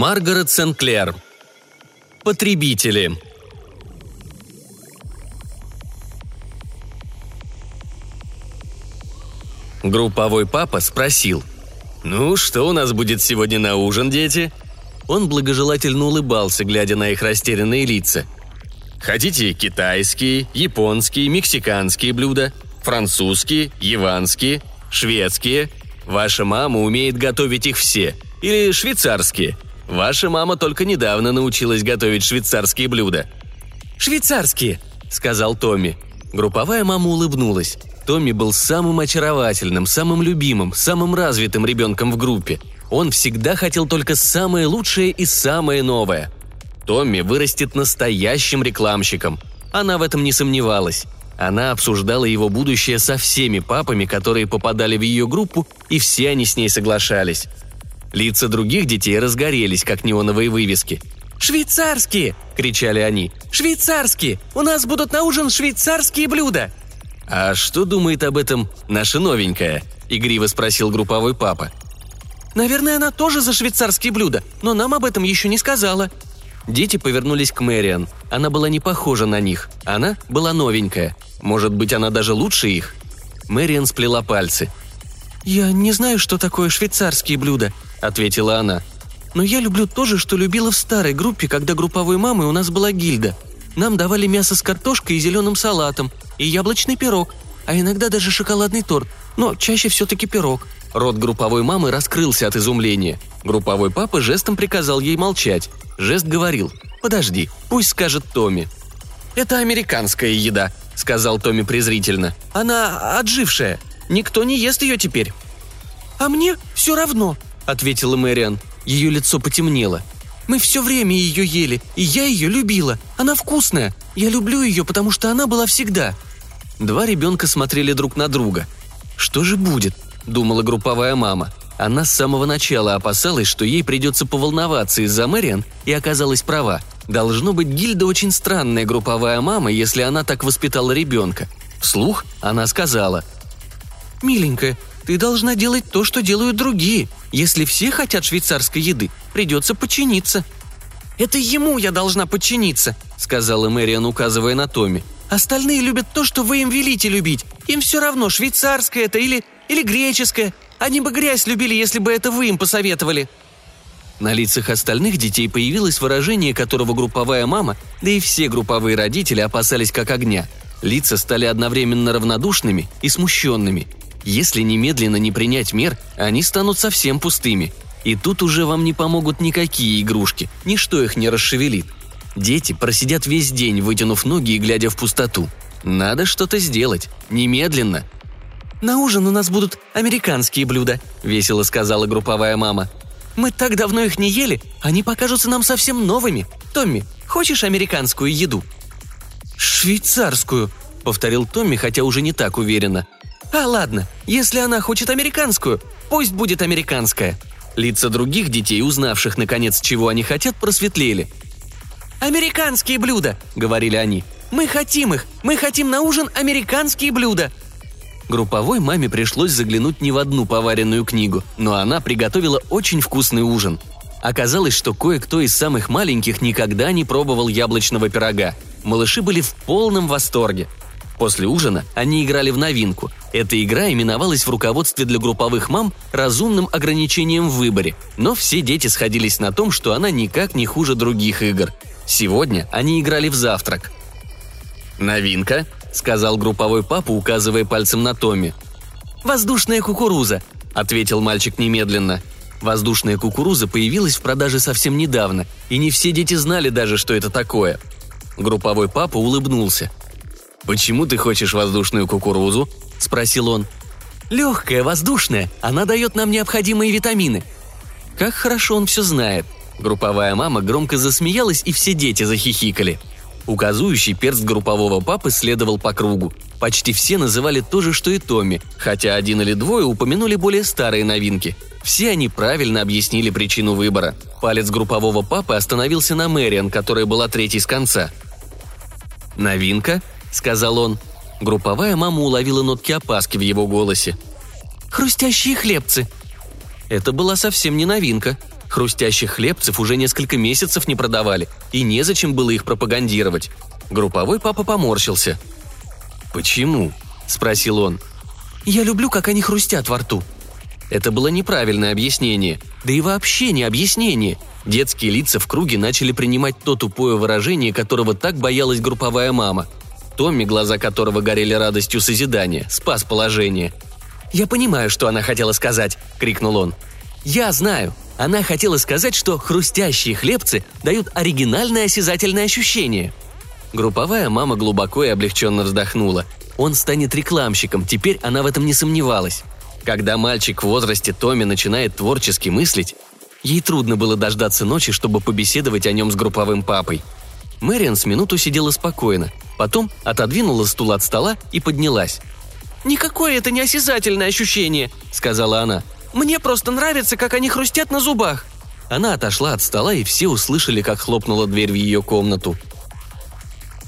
Маргарет Сенклер. Потребители. Групповой папа спросил. «Ну, что у нас будет сегодня на ужин, дети?» Он благожелательно улыбался, глядя на их растерянные лица. «Хотите китайские, японские, мексиканские блюда? Французские, яванские, шведские? Ваша мама умеет готовить их все. Или швейцарские. Ваша мама только недавно научилась готовить швейцарские блюда». «Швейцарские», — сказал Томми. Групповая мама улыбнулась. Томми был самым очаровательным, самым любимым, самым развитым ребенком в группе. Он всегда хотел только самое лучшее и самое новое. Томми вырастет настоящим рекламщиком. Она в этом не сомневалась. Она обсуждала его будущее со всеми папами, которые попадали в ее группу, и все они с ней соглашались. Лица других детей разгорелись, как неоновые вывески. «Швейцарские!» – кричали они. «Швейцарские! У нас будут на ужин швейцарские блюда!» «А что думает об этом наша новенькая?» – игриво спросил групповой папа. «Наверное, она тоже за швейцарские блюда, но нам об этом еще не сказала». Дети повернулись к Мэриан. Она была не похожа на них. Она была новенькая. Может быть, она даже лучше их? Мэриан сплела пальцы. «Я не знаю, что такое швейцарские блюда», — ответила она. «Но я люблю то же, что любила в старой группе, когда групповой мамой у нас была гильда. Нам давали мясо с картошкой и зеленым салатом, и яблочный пирог, а иногда даже шоколадный торт, но чаще все-таки пирог. Рот групповой мамы раскрылся от изумления. Групповой папа жестом приказал ей молчать. Жест говорил «Подожди, пусть скажет Томми». «Это американская еда», — сказал Томми презрительно. «Она отжившая. Никто не ест ее теперь». «А мне все равно», — ответила Мэриан. Ее лицо потемнело. «Мы все время ее ели, и я ее любила. Она вкусная. Я люблю ее, потому что она была всегда. Два ребенка смотрели друг на друга. «Что же будет?» – думала групповая мама. Она с самого начала опасалась, что ей придется поволноваться из-за Мэриан, и оказалась права. Должно быть, Гильда очень странная групповая мама, если она так воспитала ребенка. Вслух она сказала. «Миленькая, ты должна делать то, что делают другие. Если все хотят швейцарской еды, придется подчиниться». «Это ему я должна подчиниться», — сказала Мэриан, указывая на Томми. Остальные любят то, что вы им велите любить. Им все равно, швейцарское это или, или греческое. Они бы грязь любили, если бы это вы им посоветовали». На лицах остальных детей появилось выражение, которого групповая мама, да и все групповые родители опасались как огня. Лица стали одновременно равнодушными и смущенными. Если немедленно не принять мер, они станут совсем пустыми. И тут уже вам не помогут никакие игрушки, ничто их не расшевелит. Дети просидят весь день, вытянув ноги и глядя в пустоту. Надо что-то сделать. Немедленно. «На ужин у нас будут американские блюда», — весело сказала групповая мама. «Мы так давно их не ели, они покажутся нам совсем новыми. Томми, хочешь американскую еду?» «Швейцарскую», — повторил Томми, хотя уже не так уверенно. «А ладно, если она хочет американскую, пусть будет американская». Лица других детей, узнавших, наконец, чего они хотят, просветлели — «Американские блюда!» — говорили они. «Мы хотим их! Мы хотим на ужин американские блюда!» Групповой маме пришлось заглянуть не в одну поваренную книгу, но она приготовила очень вкусный ужин. Оказалось, что кое-кто из самых маленьких никогда не пробовал яблочного пирога. Малыши были в полном восторге. После ужина они играли в новинку. Эта игра именовалась в руководстве для групповых мам разумным ограничением в выборе, но все дети сходились на том, что она никак не хуже других игр – Сегодня они играли в завтрак. «Новинка», — сказал групповой папа, указывая пальцем на Томми. «Воздушная кукуруза», — ответил мальчик немедленно. Воздушная кукуруза появилась в продаже совсем недавно, и не все дети знали даже, что это такое. Групповой папа улыбнулся. «Почему ты хочешь воздушную кукурузу?» – спросил он. «Легкая, воздушная, она дает нам необходимые витамины». Как хорошо он все знает – Групповая мама громко засмеялась, и все дети захихикали. Указующий перст группового папы следовал по кругу. Почти все называли то же, что и Томми, хотя один или двое упомянули более старые новинки. Все они правильно объяснили причину выбора. Палец группового папы остановился на Мэриан, которая была третьей с конца. «Новинка?» – сказал он. Групповая мама уловила нотки опаски в его голосе. «Хрустящие хлебцы!» Это была совсем не новинка – Хрустящих хлебцев уже несколько месяцев не продавали, и незачем было их пропагандировать. Групповой папа поморщился. «Почему?» – спросил он. «Я люблю, как они хрустят во рту». Это было неправильное объяснение, да и вообще не объяснение. Детские лица в круге начали принимать то тупое выражение, которого так боялась групповая мама. Томми, глаза которого горели радостью созидания, спас положение. «Я понимаю, что она хотела сказать», – крикнул он. «Я знаю. Она хотела сказать, что хрустящие хлебцы дают оригинальное осязательное ощущение». Групповая мама глубоко и облегченно вздохнула. Он станет рекламщиком, теперь она в этом не сомневалась. Когда мальчик в возрасте Томми начинает творчески мыслить, ей трудно было дождаться ночи, чтобы побеседовать о нем с групповым папой. Мэриан с минуту сидела спокойно, потом отодвинула стул от стола и поднялась. «Никакое это не осязательное ощущение», — сказала она. «Мне просто нравится, как они хрустят на зубах». Она отошла от стола, и все услышали, как хлопнула дверь в ее комнату.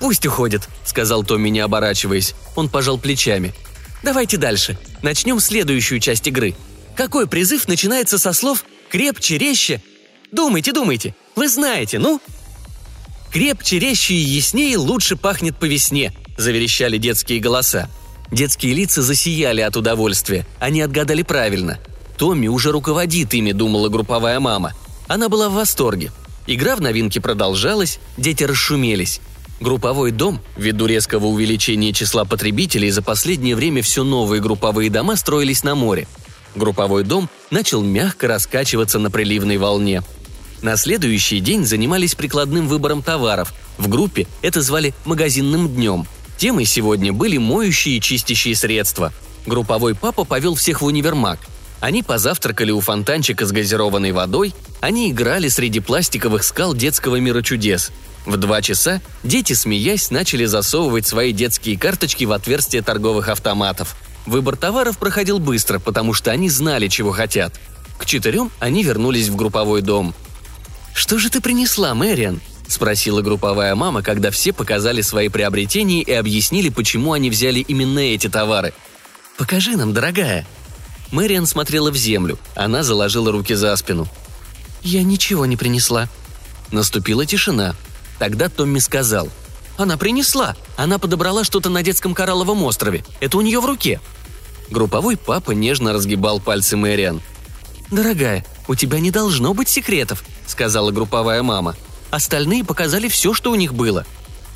«Пусть уходит», — сказал Томми, не оборачиваясь. Он пожал плечами. «Давайте дальше. Начнем следующую часть игры. Какой призыв начинается со слов «крепче, резче»? Думайте, думайте. Вы знаете, ну?» «Крепче, резче и яснее лучше пахнет по весне», — заверещали детские голоса. Детские лица засияли от удовольствия. Они отгадали правильно. Томми уже руководит ими, думала групповая мама. Она была в восторге. Игра в новинки продолжалась, дети расшумелись. Групповой дом, ввиду резкого увеличения числа потребителей, за последнее время все новые групповые дома строились на море. Групповой дом начал мягко раскачиваться на приливной волне. На следующий день занимались прикладным выбором товаров. В группе это звали «магазинным днем», Темой сегодня были моющие и чистящие средства. Групповой папа повел всех в универмаг. Они позавтракали у фонтанчика с газированной водой, они играли среди пластиковых скал детского мира чудес. В два часа дети, смеясь, начали засовывать свои детские карточки в отверстия торговых автоматов. Выбор товаров проходил быстро, потому что они знали, чего хотят. К четырем они вернулись в групповой дом. «Что же ты принесла, Мэриан?» – спросила групповая мама, когда все показали свои приобретения и объяснили, почему они взяли именно эти товары. «Покажи нам, дорогая». Мэриан смотрела в землю. Она заложила руки за спину. «Я ничего не принесла». Наступила тишина. Тогда Томми сказал. «Она принесла! Она подобрала что-то на детском коралловом острове. Это у нее в руке». Групповой папа нежно разгибал пальцы Мэриан. «Дорогая, у тебя не должно быть секретов», — сказала групповая мама. Остальные показали все, что у них было.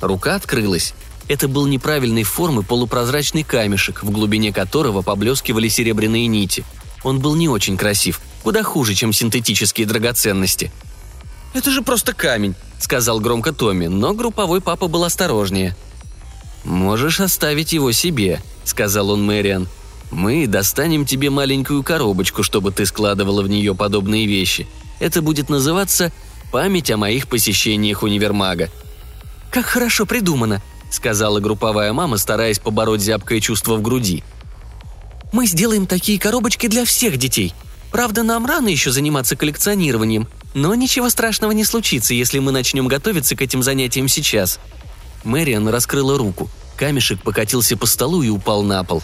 Рука открылась. Это был неправильной формы полупрозрачный камешек, в глубине которого поблескивали серебряные нити. Он был не очень красив, куда хуже, чем синтетические драгоценности. «Это же просто камень», — сказал громко Томми, но групповой папа был осторожнее. «Можешь оставить его себе», — сказал он Мэриан. «Мы достанем тебе маленькую коробочку, чтобы ты складывала в нее подобные вещи. Это будет называться память о моих посещениях универмага. «Как хорошо придумано», — сказала групповая мама, стараясь побороть зябкое чувство в груди. «Мы сделаем такие коробочки для всех детей. Правда, нам рано еще заниматься коллекционированием, но ничего страшного не случится, если мы начнем готовиться к этим занятиям сейчас». Мэриан раскрыла руку. Камешек покатился по столу и упал на пол.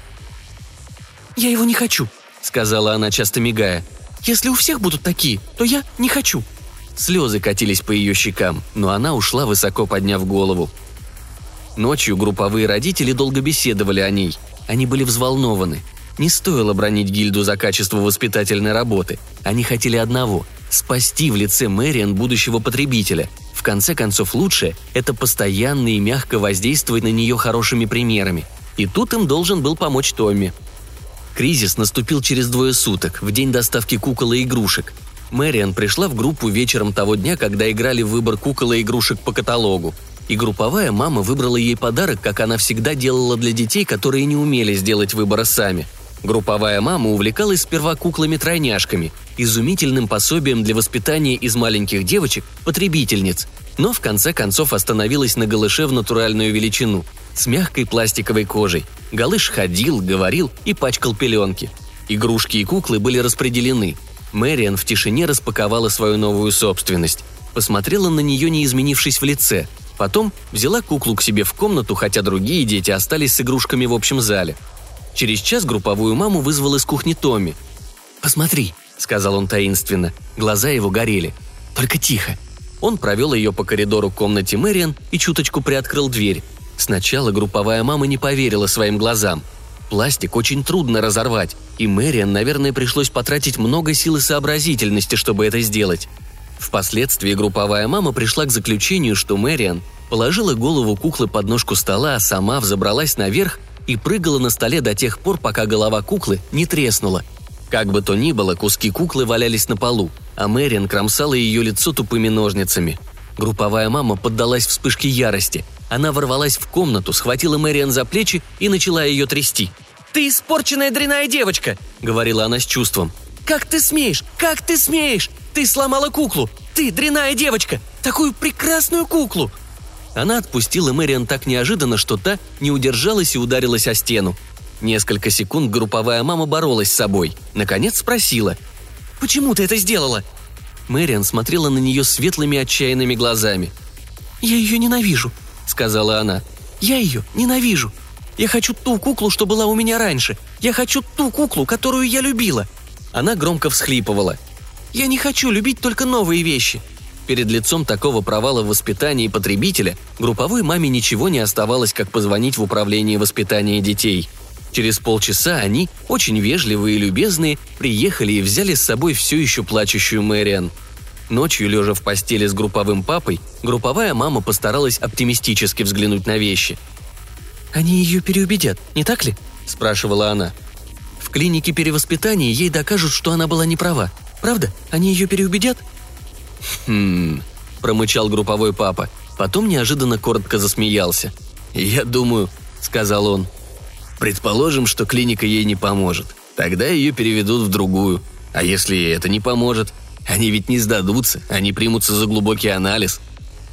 «Я его не хочу», — сказала она, часто мигая. «Если у всех будут такие, то я не хочу», — Слезы катились по ее щекам, но она ушла, высоко подняв голову. Ночью групповые родители долго беседовали о ней. Они были взволнованы. Не стоило бронить гильду за качество воспитательной работы. Они хотели одного – спасти в лице Мэриан будущего потребителя. В конце концов, лучшее – это постоянно и мягко воздействовать на нее хорошими примерами. И тут им должен был помочь Томми. Кризис наступил через двое суток, в день доставки кукол и игрушек – Мэриан пришла в группу вечером того дня, когда играли в выбор кукол и игрушек по каталогу. И групповая мама выбрала ей подарок, как она всегда делала для детей, которые не умели сделать выбора сами. Групповая мама увлекалась сперва куклами-тройняшками, изумительным пособием для воспитания из маленьких девочек потребительниц, но в конце концов остановилась на голыше в натуральную величину, с мягкой пластиковой кожей. Голыш ходил, говорил и пачкал пеленки. Игрушки и куклы были распределены – Мэриан в тишине распаковала свою новую собственность. Посмотрела на нее, не изменившись в лице. Потом взяла куклу к себе в комнату, хотя другие дети остались с игрушками в общем зале. Через час групповую маму вызвал из кухни Томми. «Посмотри», — сказал он таинственно. Глаза его горели. «Только тихо». Он провел ее по коридору к комнате Мэриан и чуточку приоткрыл дверь. Сначала групповая мама не поверила своим глазам. Пластик очень трудно разорвать, и Мэриан, наверное, пришлось потратить много сил и сообразительности, чтобы это сделать. Впоследствии групповая мама пришла к заключению, что Мэриан положила голову куклы под ножку стола, а сама взобралась наверх и прыгала на столе до тех пор, пока голова куклы не треснула. Как бы то ни было, куски куклы валялись на полу, а Мэриан кромсала ее лицо тупыми ножницами. Групповая мама поддалась вспышке ярости. Она ворвалась в комнату, схватила Мэриан за плечи и начала ее трясти. «Ты испорченная дряная девочка!» — говорила она с чувством. «Как ты смеешь? Как ты смеешь? Ты сломала куклу! Ты дряная девочка! Такую прекрасную куклу!» Она отпустила Мэриан так неожиданно, что та не удержалась и ударилась о стену. Несколько секунд групповая мама боролась с собой. Наконец спросила. «Почему ты это сделала?» Мэриан смотрела на нее светлыми отчаянными глазами. «Я ее ненавижу», — сказала она. «Я ее ненавижу. Я хочу ту куклу, что была у меня раньше. Я хочу ту куклу, которую я любила». Она громко всхлипывала. «Я не хочу любить только новые вещи. Перед лицом такого провала в воспитании потребителя групповой маме ничего не оставалось, как позвонить в управление воспитания детей. Через полчаса они, очень вежливые и любезные, приехали и взяли с собой все еще плачущую Мэриан. Ночью, лежа в постели с групповым папой, групповая мама постаралась оптимистически взглянуть на вещи. «Они ее переубедят, не так ли?» – спрашивала она. «В клинике перевоспитания ей докажут, что она была не права. Правда? Они ее переубедят?» «Хм...» – промычал групповой папа. Потом неожиданно коротко засмеялся. «Я думаю», – сказал он. «Предположим, что клиника ей не поможет. Тогда ее переведут в другую. А если это не поможет? Они ведь не сдадутся, они примутся за глубокий анализ».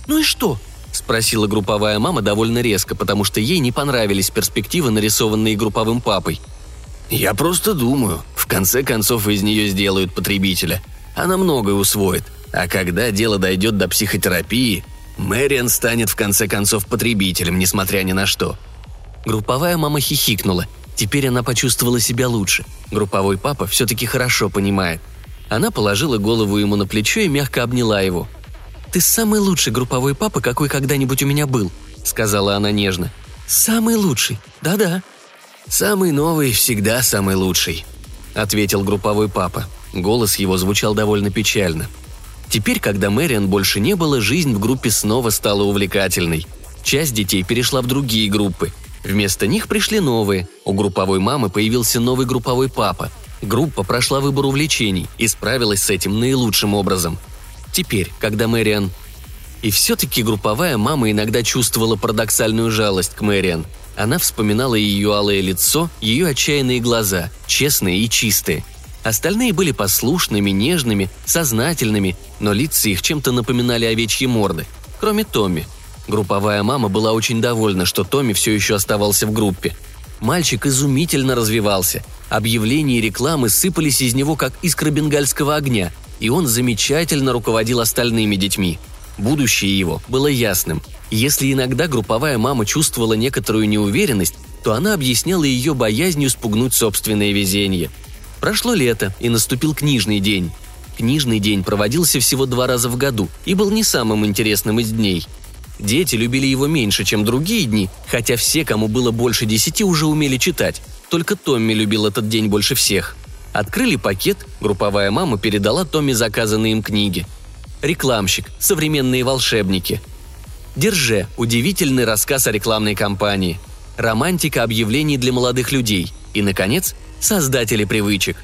«Ну и что?» – спросила групповая мама довольно резко, потому что ей не понравились перспективы, нарисованные групповым папой. «Я просто думаю. В конце концов из нее сделают потребителя. Она многое усвоит. А когда дело дойдет до психотерапии, Мэриан станет в конце концов потребителем, несмотря ни на что. Групповая мама хихикнула. Теперь она почувствовала себя лучше. Групповой папа все-таки хорошо понимает. Она положила голову ему на плечо и мягко обняла его. «Ты самый лучший групповой папа, какой когда-нибудь у меня был», — сказала она нежно. «Самый лучший, да-да». «Самый новый всегда самый лучший», — ответил групповой папа. Голос его звучал довольно печально. Теперь, когда Мэриан больше не было, жизнь в группе снова стала увлекательной. Часть детей перешла в другие группы. Вместо них пришли новые. У групповой мамы появился новый групповой папа. Группа прошла выбор увлечений и справилась с этим наилучшим образом. Теперь, когда Мэриан... И все-таки групповая мама иногда чувствовала парадоксальную жалость к Мэриан. Она вспоминала ее алое лицо, ее отчаянные глаза, честные и чистые – Остальные были послушными, нежными, сознательными, но лица их чем-то напоминали овечьи морды, кроме Томми. Групповая мама была очень довольна, что Томми все еще оставался в группе. Мальчик изумительно развивался. Объявления и рекламы сыпались из него, как искры бенгальского огня, и он замечательно руководил остальными детьми. Будущее его было ясным. Если иногда групповая мама чувствовала некоторую неуверенность, то она объясняла ее боязнью спугнуть собственное везение – Прошло лето, и наступил книжный день. Книжный день проводился всего два раза в году и был не самым интересным из дней. Дети любили его меньше, чем другие дни, хотя все, кому было больше десяти, уже умели читать. Только Томми любил этот день больше всех. Открыли пакет, групповая мама передала Томми заказанные им книги. Рекламщик, современные волшебники. Держи, удивительный рассказ о рекламной кампании. Романтика объявлений для молодых людей. И, наконец, создатели привычек.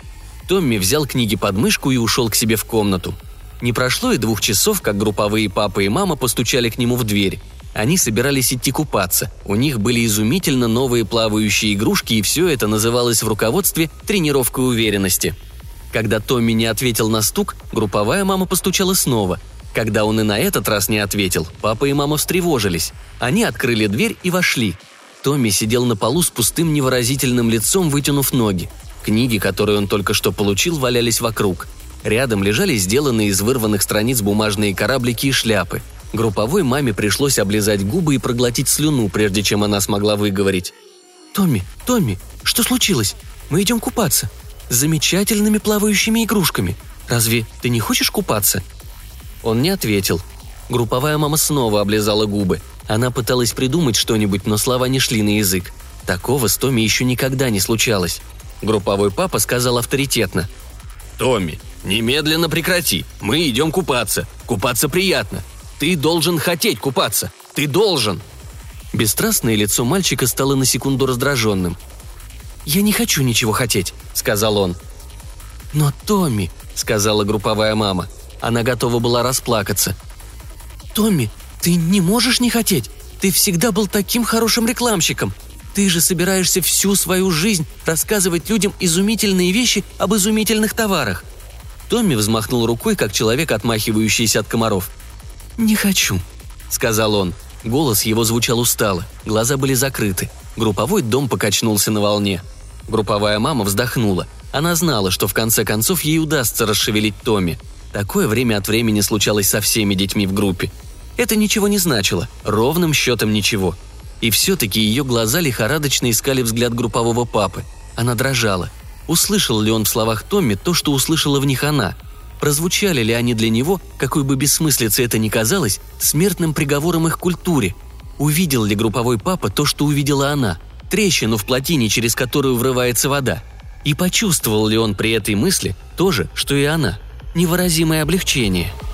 Томми взял книги под мышку и ушел к себе в комнату. Не прошло и двух часов, как групповые папа и мама постучали к нему в дверь. Они собирались идти купаться. У них были изумительно новые плавающие игрушки, и все это называлось в руководстве тренировкой уверенности. Когда Томми не ответил на стук, групповая мама постучала снова. Когда он и на этот раз не ответил, папа и мама встревожились. Они открыли дверь и вошли – Томми сидел на полу с пустым невыразительным лицом, вытянув ноги. Книги, которые он только что получил, валялись вокруг. Рядом лежали сделанные из вырванных страниц бумажные кораблики и шляпы. Групповой маме пришлось облизать губы и проглотить слюну, прежде чем она смогла выговорить. «Томми, Томми, что случилось? Мы идем купаться». с замечательными плавающими игрушками. Разве ты не хочешь купаться?» Он не ответил. Групповая мама снова облизала губы. Она пыталась придумать что-нибудь, но слова не шли на язык. Такого с Томми еще никогда не случалось. Групповой папа сказал авторитетно. «Томми, немедленно прекрати. Мы идем купаться. Купаться приятно. Ты должен хотеть купаться. Ты должен!» Бесстрастное лицо мальчика стало на секунду раздраженным. «Я не хочу ничего хотеть», — сказал он. «Но Томми», — сказала групповая мама. Она готова была расплакаться. «Томми, ты не можешь не хотеть. Ты всегда был таким хорошим рекламщиком. Ты же собираешься всю свою жизнь рассказывать людям изумительные вещи об изумительных товарах». Томми взмахнул рукой, как человек, отмахивающийся от комаров. «Не хочу», — сказал он. Голос его звучал устало, глаза были закрыты. Групповой дом покачнулся на волне. Групповая мама вздохнула. Она знала, что в конце концов ей удастся расшевелить Томми. Такое время от времени случалось со всеми детьми в группе. Это ничего не значило, ровным счетом ничего. И все-таки ее глаза лихорадочно искали взгляд группового папы. Она дрожала. Услышал ли он в словах Томми то, что услышала в них она? Прозвучали ли они для него, какой бы бессмыслицей это ни казалось, смертным приговором их культуре? Увидел ли групповой папа то, что увидела она? Трещину в плотине, через которую врывается вода? И почувствовал ли он при этой мысли то же, что и она? Невыразимое облегчение –